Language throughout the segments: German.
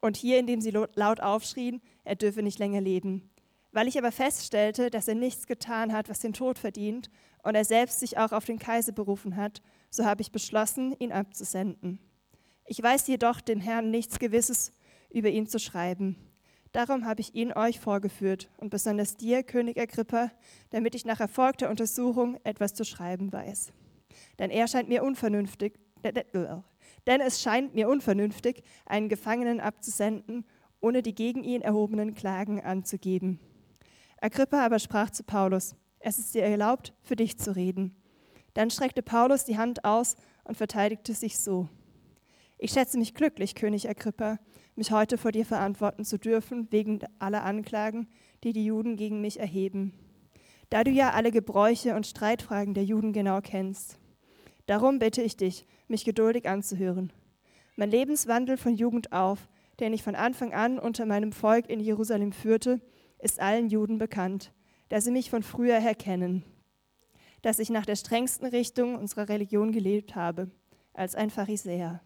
und hier, indem sie laut aufschrien, er dürfe nicht länger leben. Weil ich aber feststellte, dass er nichts getan hat, was den Tod verdient, und er selbst sich auch auf den Kaiser berufen hat, so habe ich beschlossen, ihn abzusenden. Ich weiß jedoch dem Herrn nichts Gewisses über ihn zu schreiben. Darum habe ich ihn euch vorgeführt und besonders dir, König Agrippa, damit ich nach erfolgter Untersuchung etwas zu schreiben weiß. Denn er scheint mir unvernünftig, denn es scheint mir unvernünftig, einen Gefangenen abzusenden, ohne die gegen ihn erhobenen Klagen anzugeben. Agrippa aber sprach zu Paulus, es ist dir erlaubt, für dich zu reden. Dann streckte Paulus die Hand aus und verteidigte sich so. Ich schätze mich glücklich, König Agrippa, mich heute vor dir verantworten zu dürfen, wegen aller Anklagen, die die Juden gegen mich erheben. Da du ja alle Gebräuche und Streitfragen der Juden genau kennst. Darum bitte ich dich, mich geduldig anzuhören. Mein Lebenswandel von Jugend auf, den ich von Anfang an unter meinem Volk in Jerusalem führte, ist allen Juden bekannt, da sie mich von früher her kennen, dass ich nach der strengsten Richtung unserer Religion gelebt habe, als ein Pharisäer.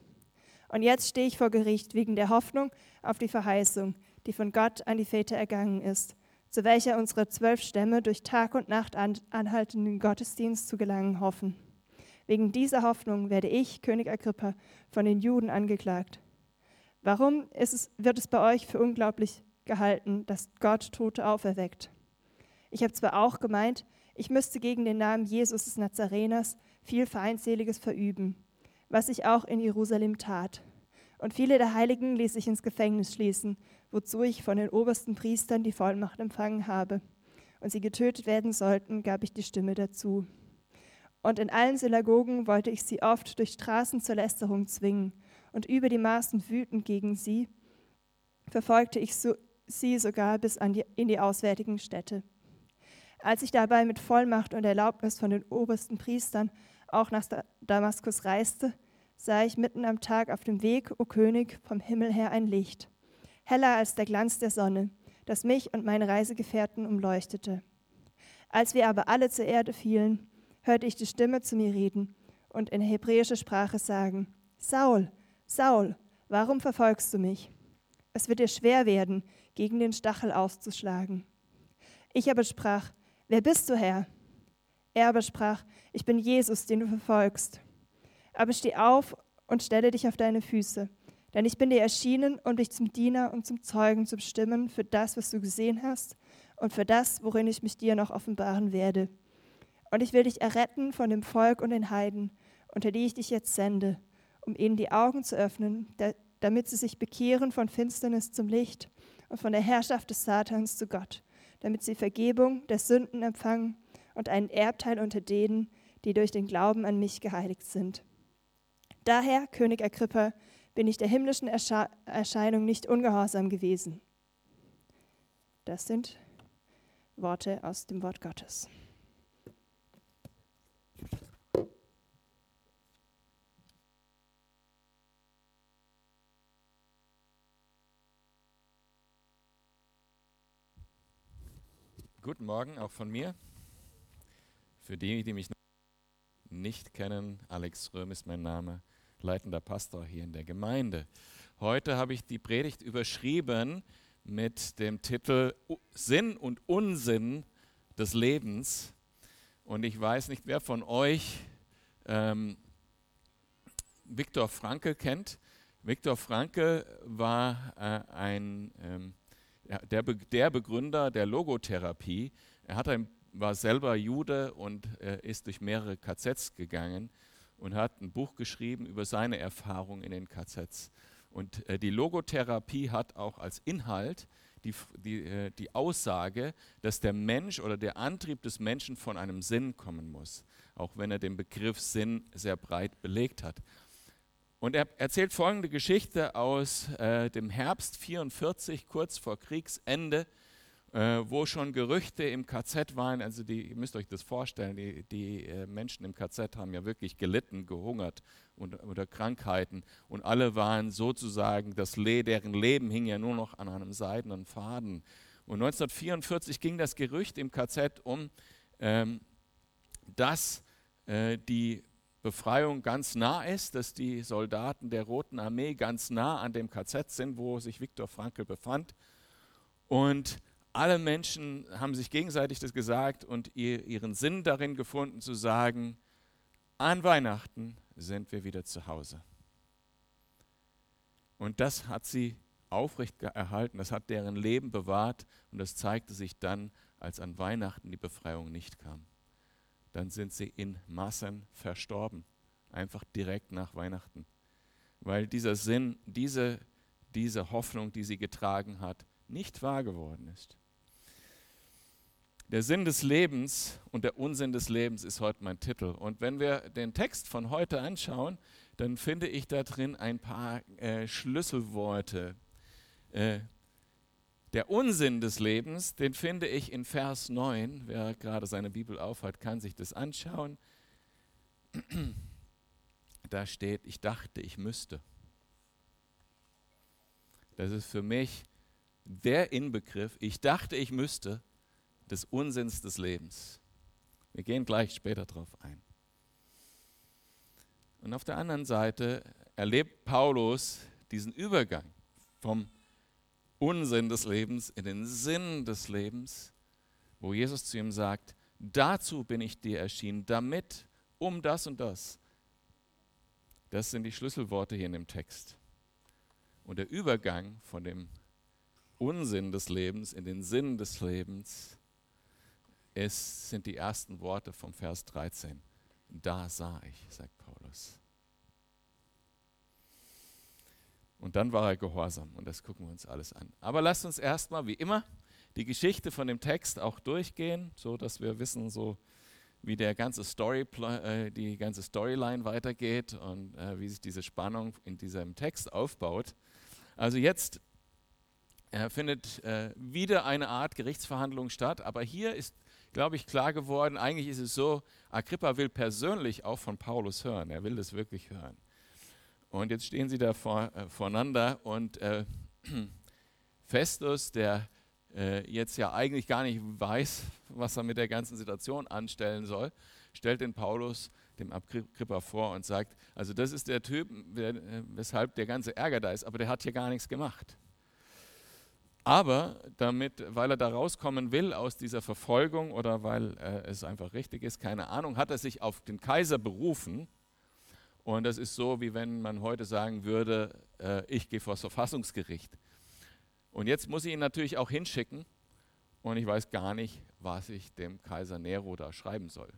Und jetzt stehe ich vor Gericht wegen der Hoffnung auf die Verheißung, die von Gott an die Väter ergangen ist, zu welcher unsere zwölf Stämme durch Tag und Nacht anhaltenden Gottesdienst zu gelangen hoffen. Wegen dieser Hoffnung werde ich, König Agrippa, von den Juden angeklagt. Warum es, wird es bei euch für unglaublich gehalten, dass Gott Tote auferweckt? Ich habe zwar auch gemeint, ich müsste gegen den Namen Jesus des Nazareners viel Feindseliges verüben, was ich auch in Jerusalem tat. Und viele der Heiligen ließ ich ins Gefängnis schließen, wozu ich von den obersten Priestern die Vollmacht empfangen habe. Und sie getötet werden sollten, gab ich die Stimme dazu. Und in allen Synagogen wollte ich sie oft durch Straßen zur Lästerung zwingen. Und über die Maßen wütend gegen sie verfolgte ich so, sie sogar bis die, in die auswärtigen Städte. Als ich dabei mit Vollmacht und Erlaubnis von den obersten Priestern auch nach Damaskus reiste, sah ich mitten am Tag auf dem Weg, o König, vom Himmel her ein Licht, heller als der Glanz der Sonne, das mich und meine Reisegefährten umleuchtete. Als wir aber alle zur Erde fielen, hörte ich die Stimme zu mir reden und in hebräischer Sprache sagen, Saul, Saul, warum verfolgst du mich? Es wird dir schwer werden, gegen den Stachel auszuschlagen. Ich aber sprach, wer bist du, Herr? Er aber sprach, ich bin Jesus, den du verfolgst. Aber steh auf und stelle dich auf deine Füße, denn ich bin dir erschienen, um dich zum Diener und zum Zeugen zu bestimmen für das, was du gesehen hast und für das, worin ich mich dir noch offenbaren werde. Und ich will dich erretten von dem Volk und den Heiden, unter die ich dich jetzt sende, um ihnen die Augen zu öffnen, damit sie sich bekehren von Finsternis zum Licht und von der Herrschaft des Satans zu Gott, damit sie Vergebung der Sünden empfangen und einen Erbteil unter denen, die durch den Glauben an mich geheiligt sind. Daher, König Agrippa, bin ich der himmlischen Ersche Erscheinung nicht ungehorsam gewesen. Das sind Worte aus dem Wort Gottes. Guten Morgen auch von mir. Für die, die mich nicht kennen, Alex Röhm ist mein Name, leitender Pastor hier in der Gemeinde. Heute habe ich die Predigt überschrieben mit dem Titel Sinn und Unsinn des Lebens. Und ich weiß nicht, wer von euch ähm, Viktor Frankl kennt. Viktor Frankl war äh, ein ähm, der, der Begründer der Logotherapie. Er hat ein, war selber Jude und äh, ist durch mehrere KZs gegangen und hat ein Buch geschrieben über seine Erfahrungen in den KZs. Und äh, die Logotherapie hat auch als Inhalt die, die, äh, die Aussage, dass der Mensch oder der Antrieb des Menschen von einem Sinn kommen muss, auch wenn er den Begriff Sinn sehr breit belegt hat. Und er erzählt folgende Geschichte aus äh, dem Herbst 44, kurz vor Kriegsende, äh, wo schon Gerüchte im KZ waren. Also die, ihr müsst euch das vorstellen, die, die äh, Menschen im KZ haben ja wirklich gelitten, gehungert und, oder Krankheiten. Und alle waren sozusagen, das Le deren Leben hing ja nur noch an einem seidenen Faden. Und 1944 ging das Gerücht im KZ um, ähm, dass äh, die Befreiung ganz nah ist, dass die Soldaten der Roten Armee ganz nah an dem KZ sind, wo sich Viktor Frankl befand. Und alle Menschen haben sich gegenseitig das gesagt und ihr, ihren Sinn darin gefunden zu sagen, an Weihnachten sind wir wieder zu Hause. Und das hat sie aufrecht erhalten, das hat deren Leben bewahrt und das zeigte sich dann, als an Weihnachten die Befreiung nicht kam dann sind sie in Massen verstorben. Einfach direkt nach Weihnachten. Weil dieser Sinn, diese, diese Hoffnung, die sie getragen hat, nicht wahr geworden ist. Der Sinn des Lebens und der Unsinn des Lebens ist heute mein Titel. Und wenn wir den Text von heute anschauen, dann finde ich da drin ein paar äh, Schlüsselworte, äh, der Unsinn des Lebens, den finde ich in Vers 9. Wer gerade seine Bibel aufhat, kann sich das anschauen. Da steht, ich dachte, ich müsste. Das ist für mich der Inbegriff, ich dachte, ich müsste, des Unsinns des Lebens. Wir gehen gleich später darauf ein. Und auf der anderen Seite erlebt Paulus diesen Übergang vom Unsinn des Lebens in den Sinn des Lebens, wo Jesus zu ihm sagt, dazu bin ich dir erschienen, damit, um das und das. Das sind die Schlüsselworte hier in dem Text. Und der Übergang von dem Unsinn des Lebens in den Sinn des Lebens ist, sind die ersten Worte vom Vers 13. Da sah ich, sagt Paulus. Und dann war er gehorsam und das gucken wir uns alles an. Aber lasst uns erstmal, wie immer, die Geschichte von dem Text auch durchgehen, so dass wir wissen, so wie der ganze Story, äh, die ganze Storyline weitergeht und äh, wie sich diese Spannung in diesem Text aufbaut. Also jetzt äh, findet äh, wieder eine Art Gerichtsverhandlung statt, aber hier ist, glaube ich, klar geworden, eigentlich ist es so, Agrippa will persönlich auch von Paulus hören, er will das wirklich hören. Und jetzt stehen sie da vor, äh, voreinander und äh, Festus, der äh, jetzt ja eigentlich gar nicht weiß, was er mit der ganzen Situation anstellen soll, stellt den Paulus dem Agrippa vor und sagt, also das ist der Typ, der, äh, weshalb der ganze Ärger da ist, aber der hat hier gar nichts gemacht. Aber damit, weil er da rauskommen will aus dieser Verfolgung oder weil äh, es einfach richtig ist, keine Ahnung, hat er sich auf den Kaiser berufen und das ist so, wie wenn man heute sagen würde, äh, ich gehe vor das Verfassungsgericht. Und jetzt muss ich ihn natürlich auch hinschicken und ich weiß gar nicht, was ich dem Kaiser Nero da schreiben soll.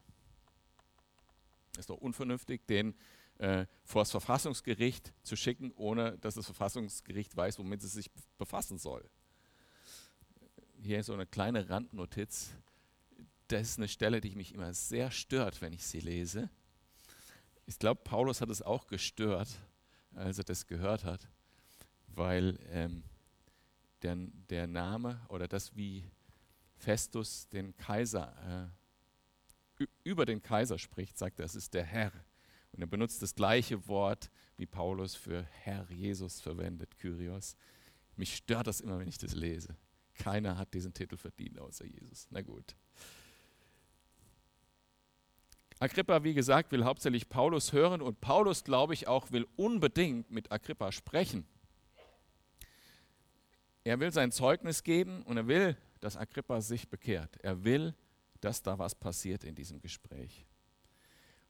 Ist doch unvernünftig, den äh, vor das Verfassungsgericht zu schicken, ohne dass das Verfassungsgericht weiß, womit es sich befassen soll. Hier ist so eine kleine Randnotiz. Das ist eine Stelle, die mich immer sehr stört, wenn ich sie lese. Ich glaube, Paulus hat es auch gestört, als er das gehört hat, weil ähm, der, der, Name oder das, wie Festus den Kaiser, äh, über den Kaiser spricht, sagt er, es ist der Herr. Und er benutzt das gleiche Wort, wie Paulus für Herr Jesus verwendet, Kyrios. Mich stört das immer, wenn ich das lese. Keiner hat diesen Titel verdient außer Jesus. Na gut. Agrippa, wie gesagt, will hauptsächlich Paulus hören und Paulus, glaube ich, auch will unbedingt mit Agrippa sprechen. Er will sein Zeugnis geben und er will, dass Agrippa sich bekehrt. Er will, dass da was passiert in diesem Gespräch.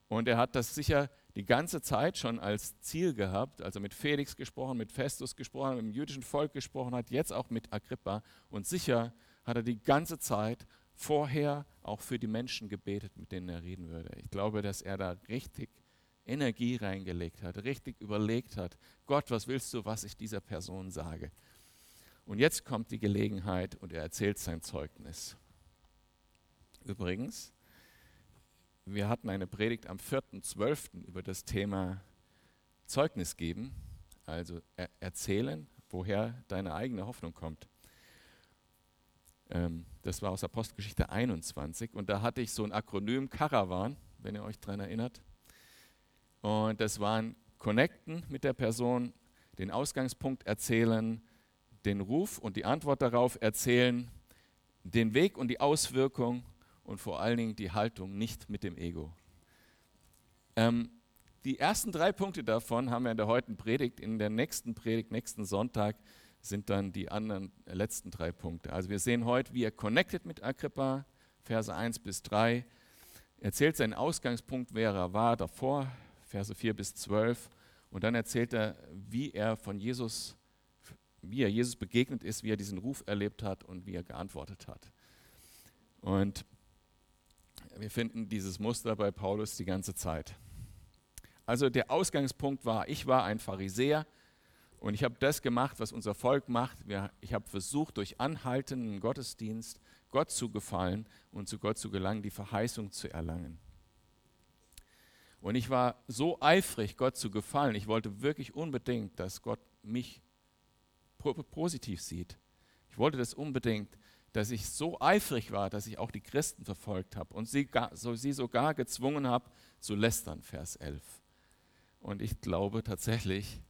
Und er hat das sicher die ganze Zeit schon als Ziel gehabt, also mit Felix gesprochen, mit Festus gesprochen, mit dem jüdischen Volk gesprochen hat, jetzt auch mit Agrippa. Und sicher hat er die ganze Zeit vorher auch für die Menschen gebetet, mit denen er reden würde. Ich glaube, dass er da richtig Energie reingelegt hat, richtig überlegt hat, Gott, was willst du, was ich dieser Person sage? Und jetzt kommt die Gelegenheit und er erzählt sein Zeugnis. Übrigens, wir hatten eine Predigt am 4.12. über das Thema Zeugnis geben, also erzählen, woher deine eigene Hoffnung kommt. Ähm, das war aus Apostelgeschichte 21. Und da hatte ich so ein Akronym Caravan, wenn ihr euch daran erinnert. Und das waren Connecten mit der Person, den Ausgangspunkt erzählen, den Ruf und die Antwort darauf erzählen, den Weg und die Auswirkung und vor allen Dingen die Haltung nicht mit dem Ego. Ähm, die ersten drei Punkte davon haben wir in der heutigen Predigt. In der nächsten Predigt, nächsten Sonntag, sind dann die anderen letzten drei Punkte. Also wir sehen heute, wie er connected mit Agrippa, Verse 1 bis 3. Er erzählt seinen Ausgangspunkt, wer er war davor, Verse 4 bis 12. Und dann erzählt er, wie er von Jesus, wie er Jesus begegnet ist, wie er diesen Ruf erlebt hat und wie er geantwortet hat. Und wir finden dieses Muster bei Paulus die ganze Zeit. Also der Ausgangspunkt war, ich war ein Pharisäer und ich habe das gemacht, was unser Volk macht. Ich habe versucht, durch anhaltenden Gottesdienst Gott zu gefallen und zu Gott zu gelangen, die Verheißung zu erlangen. Und ich war so eifrig, Gott zu gefallen. Ich wollte wirklich unbedingt, dass Gott mich positiv sieht. Ich wollte das unbedingt, dass ich so eifrig war, dass ich auch die Christen verfolgt habe und sie, so, sie sogar gezwungen habe zu lästern, Vers 11. Und ich glaube tatsächlich,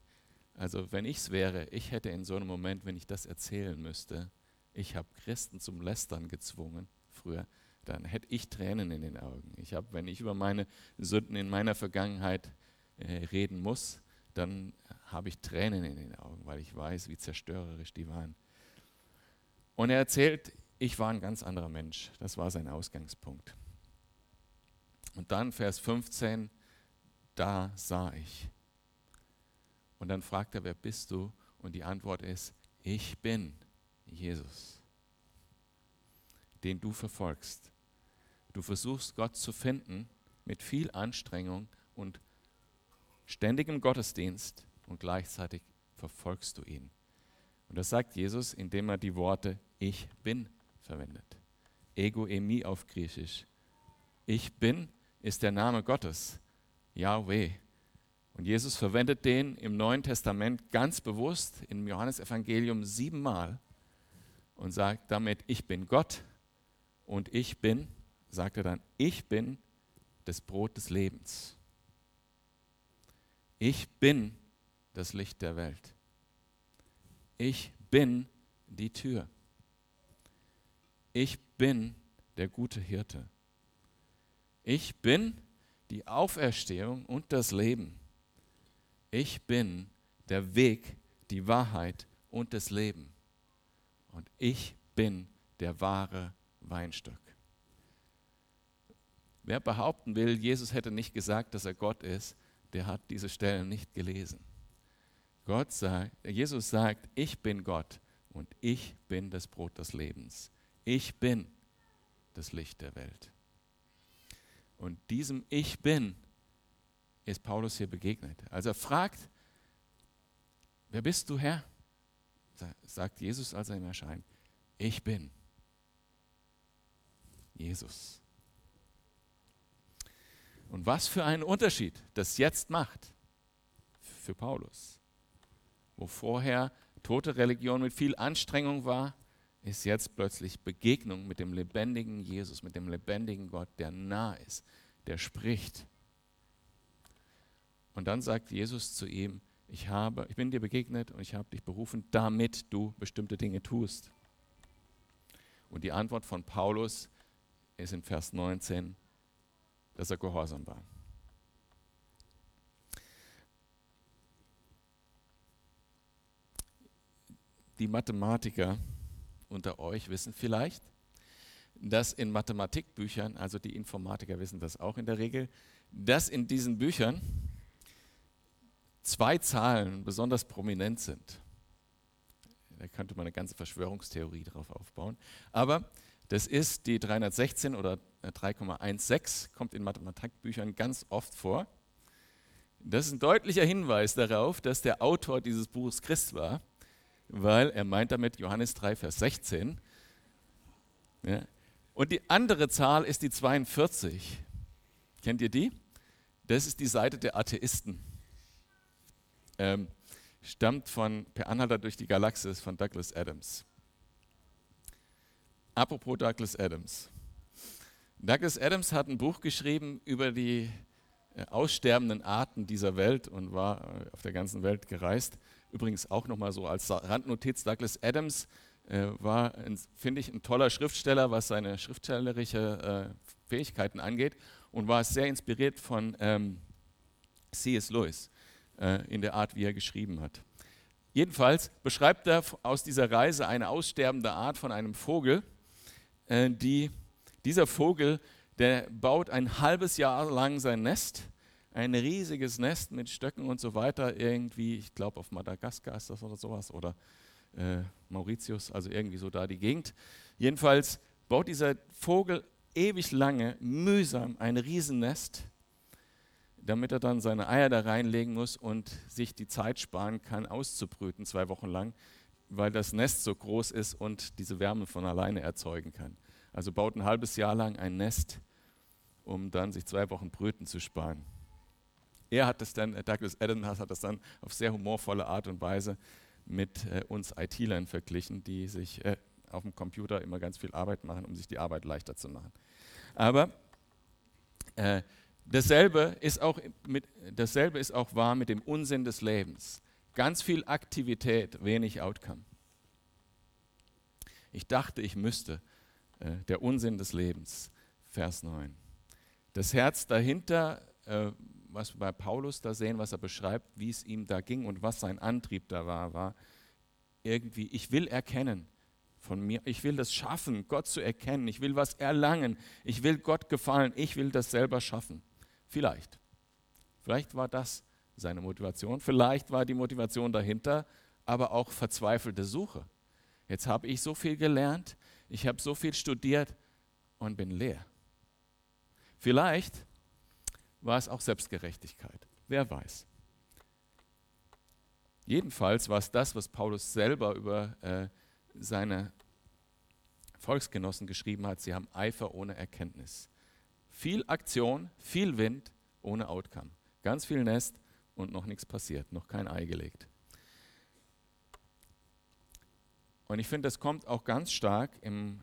also wenn ich es wäre, ich hätte in so einem Moment, wenn ich das erzählen müsste, ich habe Christen zum Lästern gezwungen früher, dann hätte ich Tränen in den Augen. Ich habe, wenn ich über meine Sünden in meiner Vergangenheit äh, reden muss, dann habe ich Tränen in den Augen, weil ich weiß, wie zerstörerisch die waren. Und er erzählt, ich war ein ganz anderer Mensch. Das war sein Ausgangspunkt. Und dann Vers 15, da sah ich. Und dann fragt er, wer bist du? Und die Antwort ist, ich bin Jesus, den du verfolgst. Du versuchst Gott zu finden mit viel Anstrengung und ständigem Gottesdienst und gleichzeitig verfolgst du ihn. Und das sagt Jesus, indem er die Worte Ich bin verwendet. Ego emi auf Griechisch. Ich bin ist der Name Gottes, Yahweh. Und Jesus verwendet den im Neuen Testament ganz bewusst im Johannesevangelium siebenmal und sagt damit, ich bin Gott und ich bin sagt er dann, ich bin das Brot des Lebens. Ich bin das Licht der Welt. Ich bin die Tür. Ich bin der gute Hirte. Ich bin die Auferstehung und das Leben. Ich bin der Weg, die Wahrheit und das Leben. Und ich bin der wahre Weinstock. Wer behaupten will, Jesus hätte nicht gesagt, dass er Gott ist, der hat diese Stellen nicht gelesen. Gott sagt, Jesus sagt, ich bin Gott und ich bin das Brot des Lebens. Ich bin das Licht der Welt. Und diesem Ich bin ist Paulus hier begegnet. Also er fragt, wer bist du Herr? Sagt Jesus, als er ihm erscheint, ich bin Jesus. Und was für einen Unterschied das jetzt macht für Paulus. Wo vorher tote Religion mit viel Anstrengung war, ist jetzt plötzlich Begegnung mit dem lebendigen Jesus, mit dem lebendigen Gott, der nah ist, der spricht. Und dann sagt Jesus zu ihm, ich, habe, ich bin dir begegnet und ich habe dich berufen, damit du bestimmte Dinge tust. Und die Antwort von Paulus ist in Vers 19, dass er gehorsam war. Die Mathematiker unter euch wissen vielleicht, dass in Mathematikbüchern, also die Informatiker wissen das auch in der Regel, dass in diesen Büchern zwei Zahlen besonders prominent sind. Da könnte man eine ganze Verschwörungstheorie drauf aufbauen. Aber das ist die 316 oder 3,16, kommt in Mathematikbüchern ganz oft vor. Das ist ein deutlicher Hinweis darauf, dass der Autor dieses Buches Christ war, weil er meint damit Johannes 3, Vers 16. Ja. Und die andere Zahl ist die 42. Kennt ihr die? Das ist die Seite der Atheisten. Ähm, stammt von Per Anhalter durch die Galaxis von Douglas Adams. Apropos Douglas Adams. Douglas Adams hat ein Buch geschrieben über die äh, aussterbenden Arten dieser Welt und war äh, auf der ganzen Welt gereist. Übrigens auch nochmal so als Randnotiz, Douglas Adams äh, war, finde ich, ein toller Schriftsteller, was seine schriftstellerische äh, Fähigkeiten angeht und war sehr inspiriert von ähm, C.S. Lewis in der Art, wie er geschrieben hat. Jedenfalls beschreibt er aus dieser Reise eine aussterbende Art von einem Vogel, äh, die, dieser Vogel, der baut ein halbes Jahr lang sein Nest, ein riesiges Nest mit Stöcken und so weiter, irgendwie, ich glaube auf Madagaskar ist das oder sowas, oder äh, Mauritius, also irgendwie so da die Gegend. Jedenfalls baut dieser Vogel ewig lange, mühsam ein Riesennest, damit er dann seine Eier da reinlegen muss und sich die Zeit sparen kann, auszubrüten zwei Wochen lang, weil das Nest so groß ist und diese Wärme von alleine erzeugen kann. Also baut ein halbes Jahr lang ein Nest, um dann sich zwei Wochen Brüten zu sparen. Er hat das dann, Douglas Adams hat das dann auf sehr humorvolle Art und Weise mit äh, uns IT-Lern verglichen, die sich äh, auf dem Computer immer ganz viel Arbeit machen, um sich die Arbeit leichter zu machen. Aber äh, dasselbe, ist auch mit, dasselbe ist auch wahr mit dem Unsinn des Lebens. Ganz viel Aktivität, wenig Outcome. Ich dachte, ich müsste. Äh, der Unsinn des Lebens, Vers 9. Das Herz dahinter, äh, was wir bei Paulus da sehen, was er beschreibt, wie es ihm da ging und was sein Antrieb da war, war irgendwie, ich will erkennen, von mir. Ich will das schaffen, Gott zu erkennen. Ich will was erlangen. Ich will Gott gefallen. Ich will das selber schaffen. Vielleicht. Vielleicht war das seine Motivation. Vielleicht war die Motivation dahinter, aber auch verzweifelte Suche. Jetzt habe ich so viel gelernt, ich habe so viel studiert und bin leer. Vielleicht war es auch Selbstgerechtigkeit. Wer weiß. Jedenfalls war es das, was Paulus selber über äh, seine Volksgenossen geschrieben hat, sie haben Eifer ohne Erkenntnis. Viel Aktion, viel Wind ohne Outcome. Ganz viel Nest und noch nichts passiert, noch kein Ei gelegt. Und ich finde, das kommt auch ganz stark im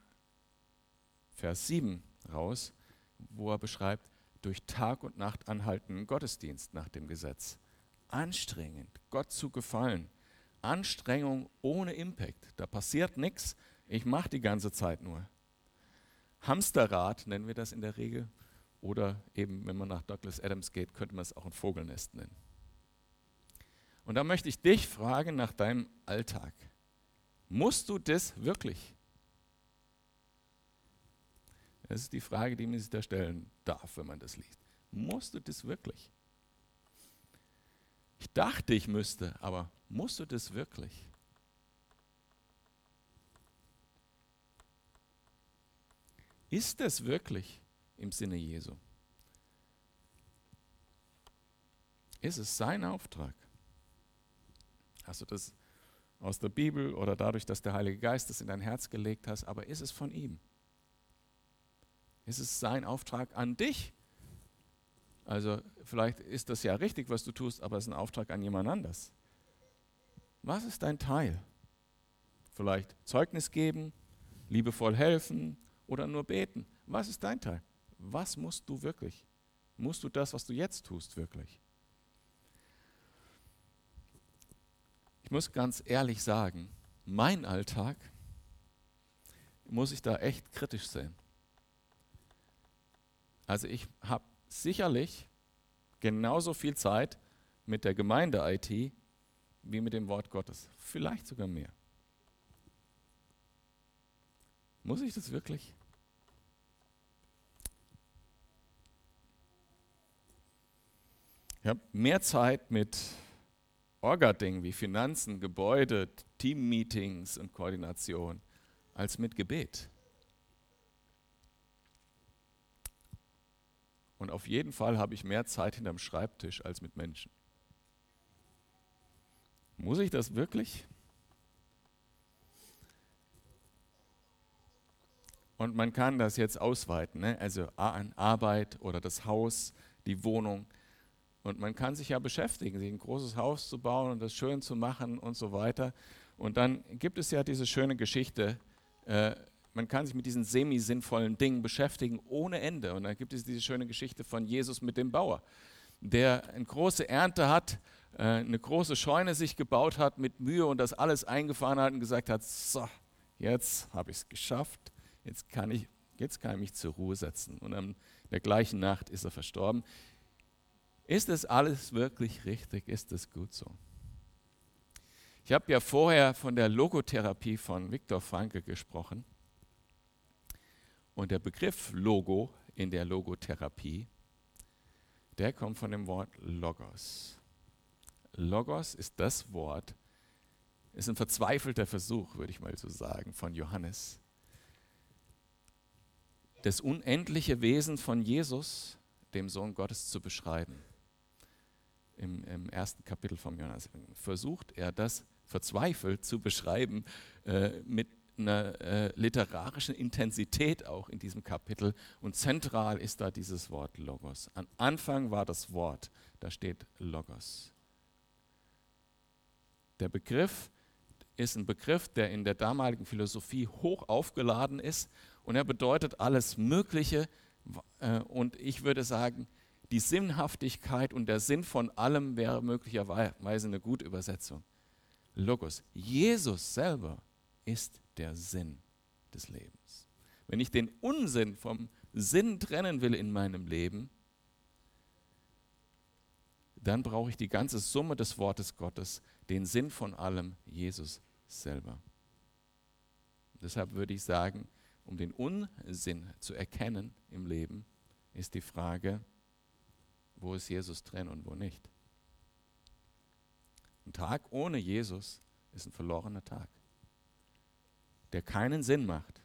Vers 7 raus, wo er beschreibt, durch Tag und Nacht anhaltenden Gottesdienst nach dem Gesetz. Anstrengend, Gott zu gefallen. Anstrengung ohne Impact. Da passiert nichts, ich mache die ganze Zeit nur. Hamsterrad nennen wir das in der Regel. Oder eben, wenn man nach Douglas Adams geht, könnte man es auch ein Vogelnest nennen. Und da möchte ich dich fragen nach deinem Alltag. Musst du das wirklich? Das ist die Frage, die man sich da stellen darf, wenn man das liest. Musst du das wirklich? Ich dachte, ich müsste, aber musst du das wirklich? Ist es wirklich im Sinne Jesu? Ist es sein Auftrag? Hast du das aus der Bibel oder dadurch, dass der Heilige Geist es in dein Herz gelegt hast, aber ist es von ihm? Ist es sein Auftrag an dich? Also vielleicht ist das ja richtig, was du tust, aber es ist ein Auftrag an jemand anders. Was ist dein Teil? Vielleicht Zeugnis geben, liebevoll helfen, oder nur beten? Was ist dein Teil? Was musst du wirklich? Musst du das, was du jetzt tust, wirklich? Ich muss ganz ehrlich sagen, mein Alltag muss ich da echt kritisch sehen. Also ich habe sicherlich genauso viel Zeit mit der Gemeinde-IT wie mit dem Wort Gottes. Vielleicht sogar mehr. Muss ich das wirklich? Ich habe mehr Zeit mit Orga-Dingen wie Finanzen, Gebäude, Teammeetings und Koordination als mit Gebet. Und auf jeden Fall habe ich mehr Zeit hinterm Schreibtisch als mit Menschen. Muss ich das wirklich? Und man kann das jetzt ausweiten, ne? also an Arbeit oder das Haus, die Wohnung. Und man kann sich ja beschäftigen, sich ein großes Haus zu bauen und das schön zu machen und so weiter. Und dann gibt es ja diese schöne Geschichte, äh, man kann sich mit diesen semi-sinnvollen Dingen beschäftigen ohne Ende. Und dann gibt es diese schöne Geschichte von Jesus mit dem Bauer, der eine große Ernte hat, äh, eine große Scheune sich gebaut hat mit Mühe und das alles eingefahren hat und gesagt hat, so, jetzt habe ich es geschafft, jetzt kann ich, mich zur Ruhe setzen. Und in der gleichen Nacht ist er verstorben. Ist es alles wirklich richtig? Ist es gut so? Ich habe ja vorher von der Logotherapie von Viktor Frankl gesprochen. Und der Begriff Logo in der Logotherapie, der kommt von dem Wort Logos. Logos ist das Wort, ist ein verzweifelter Versuch, würde ich mal so sagen, von Johannes. Das unendliche Wesen von Jesus, dem Sohn Gottes, zu beschreiben. Im, im ersten Kapitel vom Johannes versucht er das verzweifelt zu beschreiben äh, mit einer äh, literarischen Intensität auch in diesem Kapitel. Und zentral ist da dieses Wort Logos. Am Anfang war das Wort, da steht Logos. Der Begriff ist ein Begriff, der in der damaligen Philosophie hoch aufgeladen ist und er bedeutet alles Mögliche. Äh, und ich würde sagen, die Sinnhaftigkeit und der Sinn von allem wäre möglicherweise eine gute Übersetzung. Logos. Jesus selber ist der Sinn des Lebens. Wenn ich den Unsinn vom Sinn trennen will in meinem Leben, dann brauche ich die ganze Summe des Wortes Gottes, den Sinn von allem, Jesus selber. Deshalb würde ich sagen, um den Unsinn zu erkennen im Leben, ist die Frage, wo ist Jesus drin und wo nicht. Ein Tag ohne Jesus ist ein verlorener Tag, der keinen Sinn macht.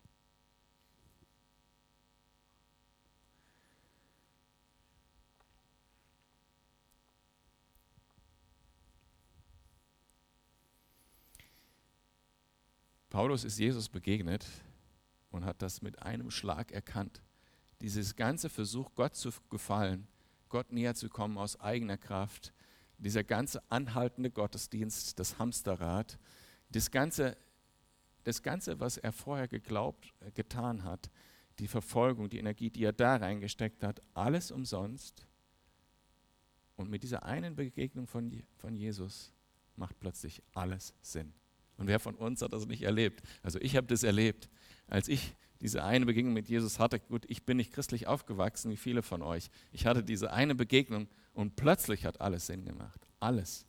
Paulus ist Jesus begegnet und hat das mit einem Schlag erkannt. Dieses ganze Versuch, Gott zu gefallen, Gott näher zu kommen aus eigener Kraft, dieser ganze anhaltende Gottesdienst, das Hamsterrad, das ganze, das ganze, was er vorher geglaubt, äh, getan hat, die Verfolgung, die Energie, die er da reingesteckt hat, alles umsonst. Und mit dieser einen Begegnung von, von Jesus macht plötzlich alles Sinn. Und wer von uns hat das nicht erlebt? Also ich habe das erlebt, als ich diese eine Begegnung mit Jesus hatte. Gut, ich bin nicht christlich aufgewachsen wie viele von euch. Ich hatte diese eine Begegnung und plötzlich hat alles Sinn gemacht. Alles.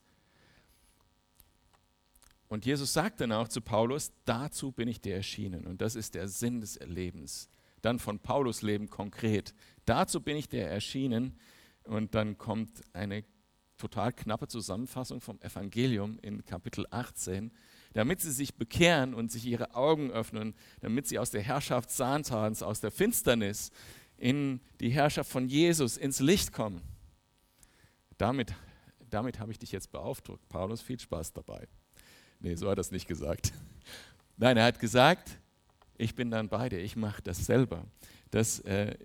Und Jesus sagt dann auch zu Paulus, dazu bin ich dir erschienen. Und das ist der Sinn des Lebens. Dann von Paulus Leben konkret. Dazu bin ich dir erschienen. Und dann kommt eine total knappe Zusammenfassung vom Evangelium in Kapitel 18 damit sie sich bekehren und sich ihre Augen öffnen, damit sie aus der Herrschaft Satans, aus der Finsternis in die Herrschaft von Jesus, ins Licht kommen. Damit, damit habe ich dich jetzt beauftragt. Paulus, viel Spaß dabei. Nee, so hat er es nicht gesagt. Nein, er hat gesagt, ich bin dann bei dir, ich mache das selber. Das, äh,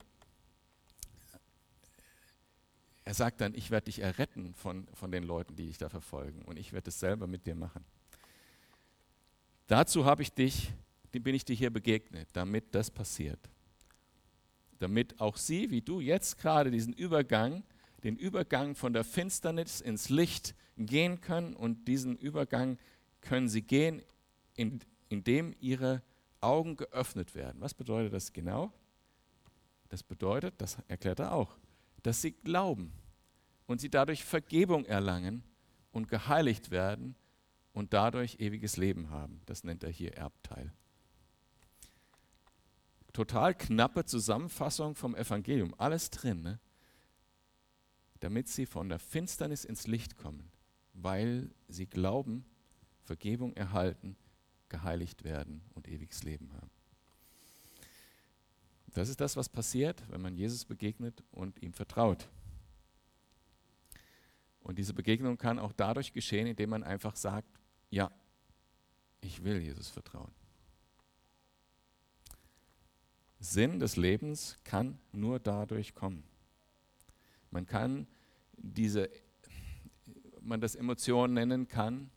er sagt dann, ich werde dich erretten von, von den Leuten, die dich da verfolgen und ich werde es selber mit dir machen. Dazu habe ich dich, bin ich dir hier begegnet, damit das passiert. Damit auch sie, wie du jetzt gerade diesen Übergang, den Übergang von der Finsternis ins Licht gehen können und diesen Übergang können sie gehen, indem ihre Augen geöffnet werden. Was bedeutet das genau? Das bedeutet, das erklärt er auch, dass sie glauben und sie dadurch Vergebung erlangen und geheiligt werden und dadurch ewiges Leben haben. Das nennt er hier Erbteil. Total knappe Zusammenfassung vom Evangelium, alles drin, ne? damit sie von der Finsternis ins Licht kommen, weil sie glauben, Vergebung erhalten, geheiligt werden und ewiges Leben haben. Das ist das, was passiert, wenn man Jesus begegnet und ihm vertraut. Und diese Begegnung kann auch dadurch geschehen, indem man einfach sagt, ja, ich will Jesus vertrauen. Sinn des Lebens kann nur dadurch kommen. Man kann diese, man das Emotionen nennen kann,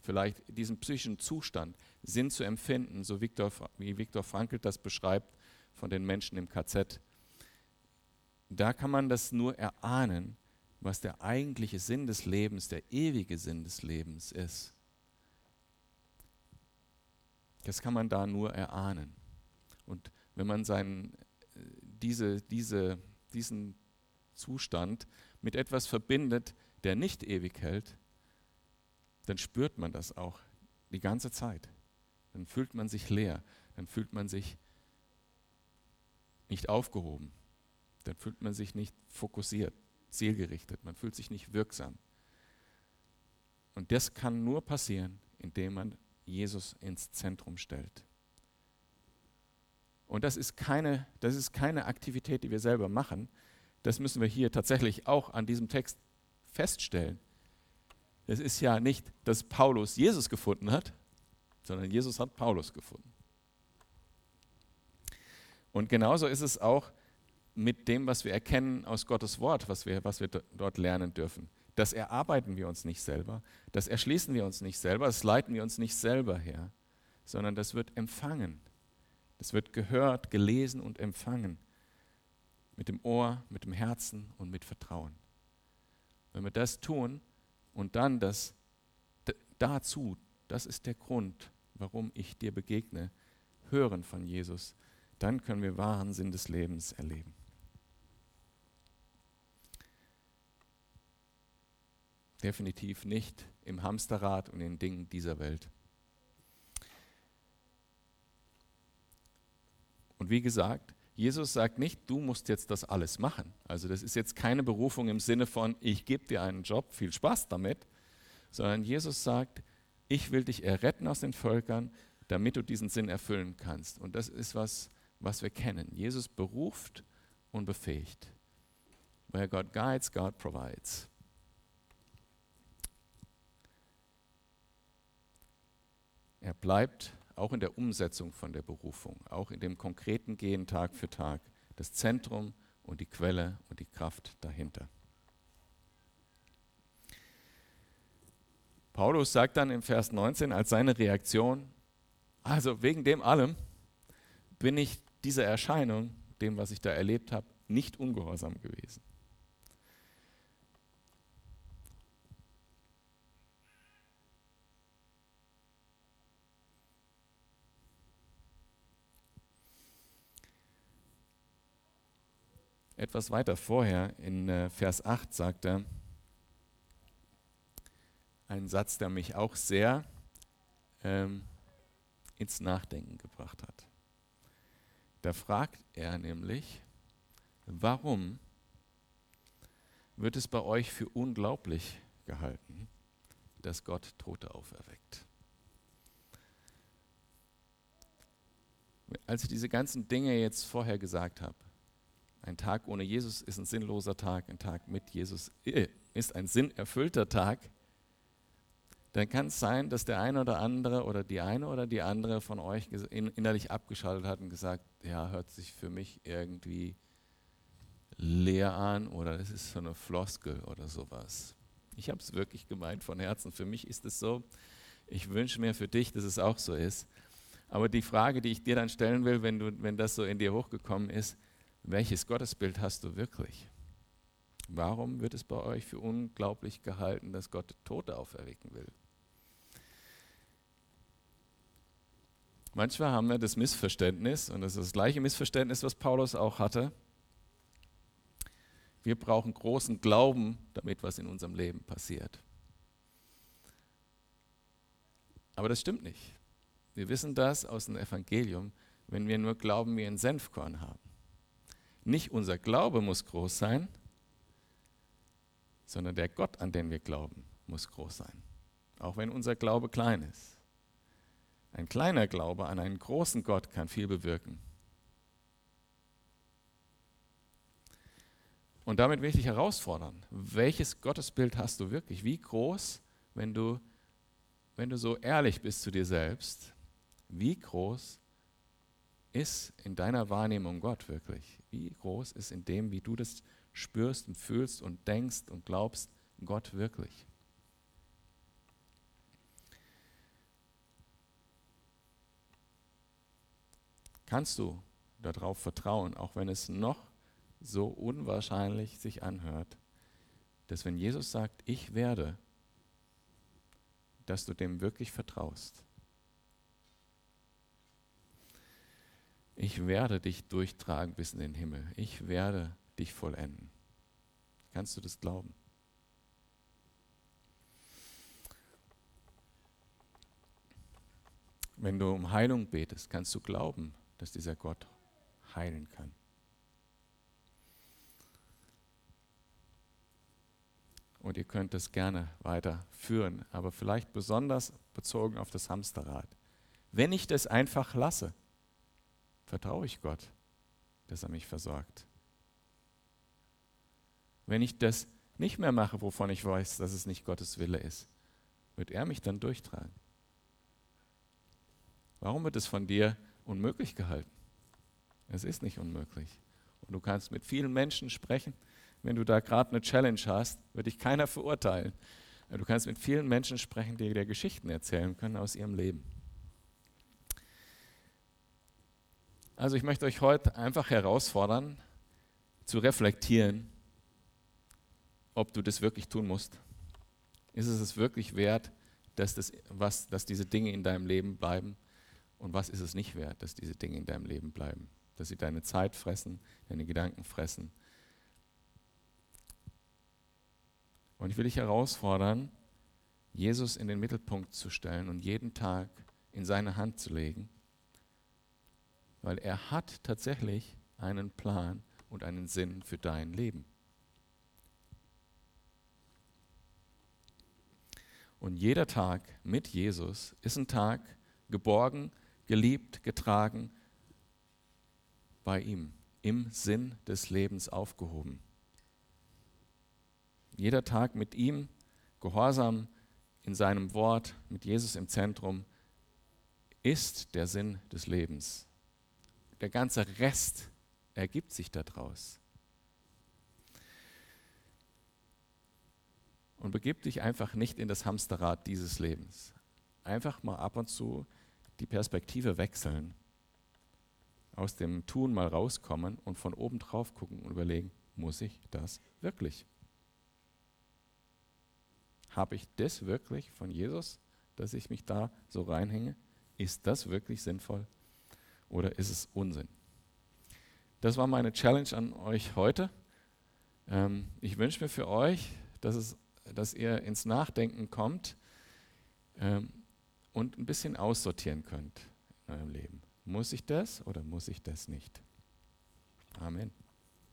vielleicht diesen psychischen Zustand, Sinn zu empfinden, so Viktor, wie Viktor Frankl das beschreibt von den Menschen im KZ. Da kann man das nur erahnen, was der eigentliche Sinn des Lebens, der ewige Sinn des Lebens ist. Das kann man da nur erahnen. Und wenn man seinen, diese, diese, diesen Zustand mit etwas verbindet, der nicht ewig hält, dann spürt man das auch die ganze Zeit. Dann fühlt man sich leer, dann fühlt man sich nicht aufgehoben, dann fühlt man sich nicht fokussiert, zielgerichtet, man fühlt sich nicht wirksam. Und das kann nur passieren, indem man Jesus ins Zentrum stellt. Und das ist keine, das ist keine Aktivität, die wir selber machen. Das müssen wir hier tatsächlich auch an diesem Text feststellen. Es ist ja nicht, dass Paulus Jesus gefunden hat, sondern Jesus hat Paulus gefunden. Und genauso ist es auch mit dem, was wir erkennen aus Gottes Wort, was wir, was wir dort lernen dürfen. Das erarbeiten wir uns nicht selber, das erschließen wir uns nicht selber, das leiten wir uns nicht selber her, sondern das wird empfangen. Das wird gehört, gelesen und empfangen. Mit dem Ohr, mit dem Herzen und mit Vertrauen. Wenn wir das tun und dann das dazu, das ist der Grund, warum ich dir begegne, hören von Jesus, dann können wir wahren Sinn des Lebens erleben. Definitiv nicht im Hamsterrad und in Dingen dieser Welt. Und wie gesagt, Jesus sagt nicht, du musst jetzt das alles machen. Also das ist jetzt keine Berufung im Sinne von, ich gebe dir einen Job, viel Spaß damit, sondern Jesus sagt, ich will dich erretten aus den Völkern, damit du diesen Sinn erfüllen kannst. Und das ist was, was wir kennen. Jesus beruft und befähigt. Where God guides, God provides. Er bleibt auch in der Umsetzung von der Berufung, auch in dem konkreten Gehen Tag für Tag, das Zentrum und die Quelle und die Kraft dahinter. Paulus sagt dann im Vers 19 als seine Reaktion, also wegen dem allem bin ich dieser Erscheinung, dem, was ich da erlebt habe, nicht ungehorsam gewesen. Etwas weiter vorher, in äh, Vers 8, sagt er, einen Satz, der mich auch sehr ähm, ins Nachdenken gebracht hat. Da fragt er nämlich, warum wird es bei euch für unglaublich gehalten, dass Gott Tote auferweckt? Als ich diese ganzen Dinge jetzt vorher gesagt habe, ein Tag ohne Jesus ist ein sinnloser Tag, ein Tag mit Jesus äh, ist ein sinnerfüllter Tag. Dann kann es sein, dass der eine oder andere oder die eine oder die andere von euch innerlich abgeschaltet hat und gesagt, ja, hört sich für mich irgendwie leer an oder das ist so eine Floskel oder sowas. Ich habe es wirklich gemeint von Herzen. Für mich ist es so. Ich wünsche mir für dich, dass es auch so ist. Aber die Frage, die ich dir dann stellen will, wenn, du, wenn das so in dir hochgekommen ist, welches Gottesbild hast du wirklich? Warum wird es bei euch für unglaublich gehalten, dass Gott Tote auferwecken will? Manchmal haben wir das Missverständnis, und das ist das gleiche Missverständnis, was Paulus auch hatte. Wir brauchen großen Glauben, damit was in unserem Leben passiert. Aber das stimmt nicht. Wir wissen das aus dem Evangelium, wenn wir nur Glauben wie ein Senfkorn haben. Nicht unser Glaube muss groß sein, sondern der Gott, an den wir glauben, muss groß sein. Auch wenn unser Glaube klein ist. Ein kleiner Glaube an einen großen Gott kann viel bewirken. Und damit will ich dich herausfordern. Welches Gottesbild hast du wirklich? Wie groß, wenn du, wenn du so ehrlich bist zu dir selbst, wie groß ist in deiner Wahrnehmung Gott wirklich? Wie groß ist in dem, wie du das spürst und fühlst und denkst und glaubst, Gott wirklich? Kannst du darauf vertrauen, auch wenn es noch so unwahrscheinlich sich anhört, dass wenn Jesus sagt, ich werde, dass du dem wirklich vertraust? Ich werde dich durchtragen bis in den Himmel. Ich werde dich vollenden. Kannst du das glauben? Wenn du um Heilung betest, kannst du glauben, dass dieser Gott heilen kann. Und ihr könnt es gerne weiterführen, aber vielleicht besonders bezogen auf das Hamsterrad. Wenn ich das einfach lasse, vertraue ich Gott, dass er mich versorgt. Wenn ich das nicht mehr mache, wovon ich weiß, dass es nicht Gottes Wille ist, wird er mich dann durchtragen. Warum wird es von dir unmöglich gehalten? Es ist nicht unmöglich. Und du kannst mit vielen Menschen sprechen. Wenn du da gerade eine Challenge hast, wird dich keiner verurteilen. Du kannst mit vielen Menschen sprechen, die dir Geschichten erzählen können aus ihrem Leben. Also ich möchte euch heute einfach herausfordern, zu reflektieren, ob du das wirklich tun musst. Ist es es wirklich wert, dass, das, was, dass diese Dinge in deinem Leben bleiben? Und was ist es nicht wert, dass diese Dinge in deinem Leben bleiben? Dass sie deine Zeit fressen, deine Gedanken fressen. Und ich will dich herausfordern, Jesus in den Mittelpunkt zu stellen und jeden Tag in seine Hand zu legen, weil er hat tatsächlich einen Plan und einen Sinn für dein Leben. Und jeder Tag mit Jesus ist ein Tag geborgen, geliebt, getragen, bei ihm, im Sinn des Lebens aufgehoben. Jeder Tag mit ihm, gehorsam in seinem Wort, mit Jesus im Zentrum, ist der Sinn des Lebens. Der ganze Rest ergibt sich daraus. Und begib dich einfach nicht in das Hamsterrad dieses Lebens. Einfach mal ab und zu die Perspektive wechseln, aus dem Tun mal rauskommen und von oben drauf gucken und überlegen, muss ich das wirklich? Habe ich das wirklich von Jesus, dass ich mich da so reinhänge? Ist das wirklich sinnvoll oder ist es Unsinn? Das war meine Challenge an euch heute. Ähm, ich wünsche mir für euch, dass, es, dass ihr ins Nachdenken kommt. Ähm, und ein bisschen aussortieren könnt in eurem Leben. Muss ich das oder muss ich das nicht? Amen.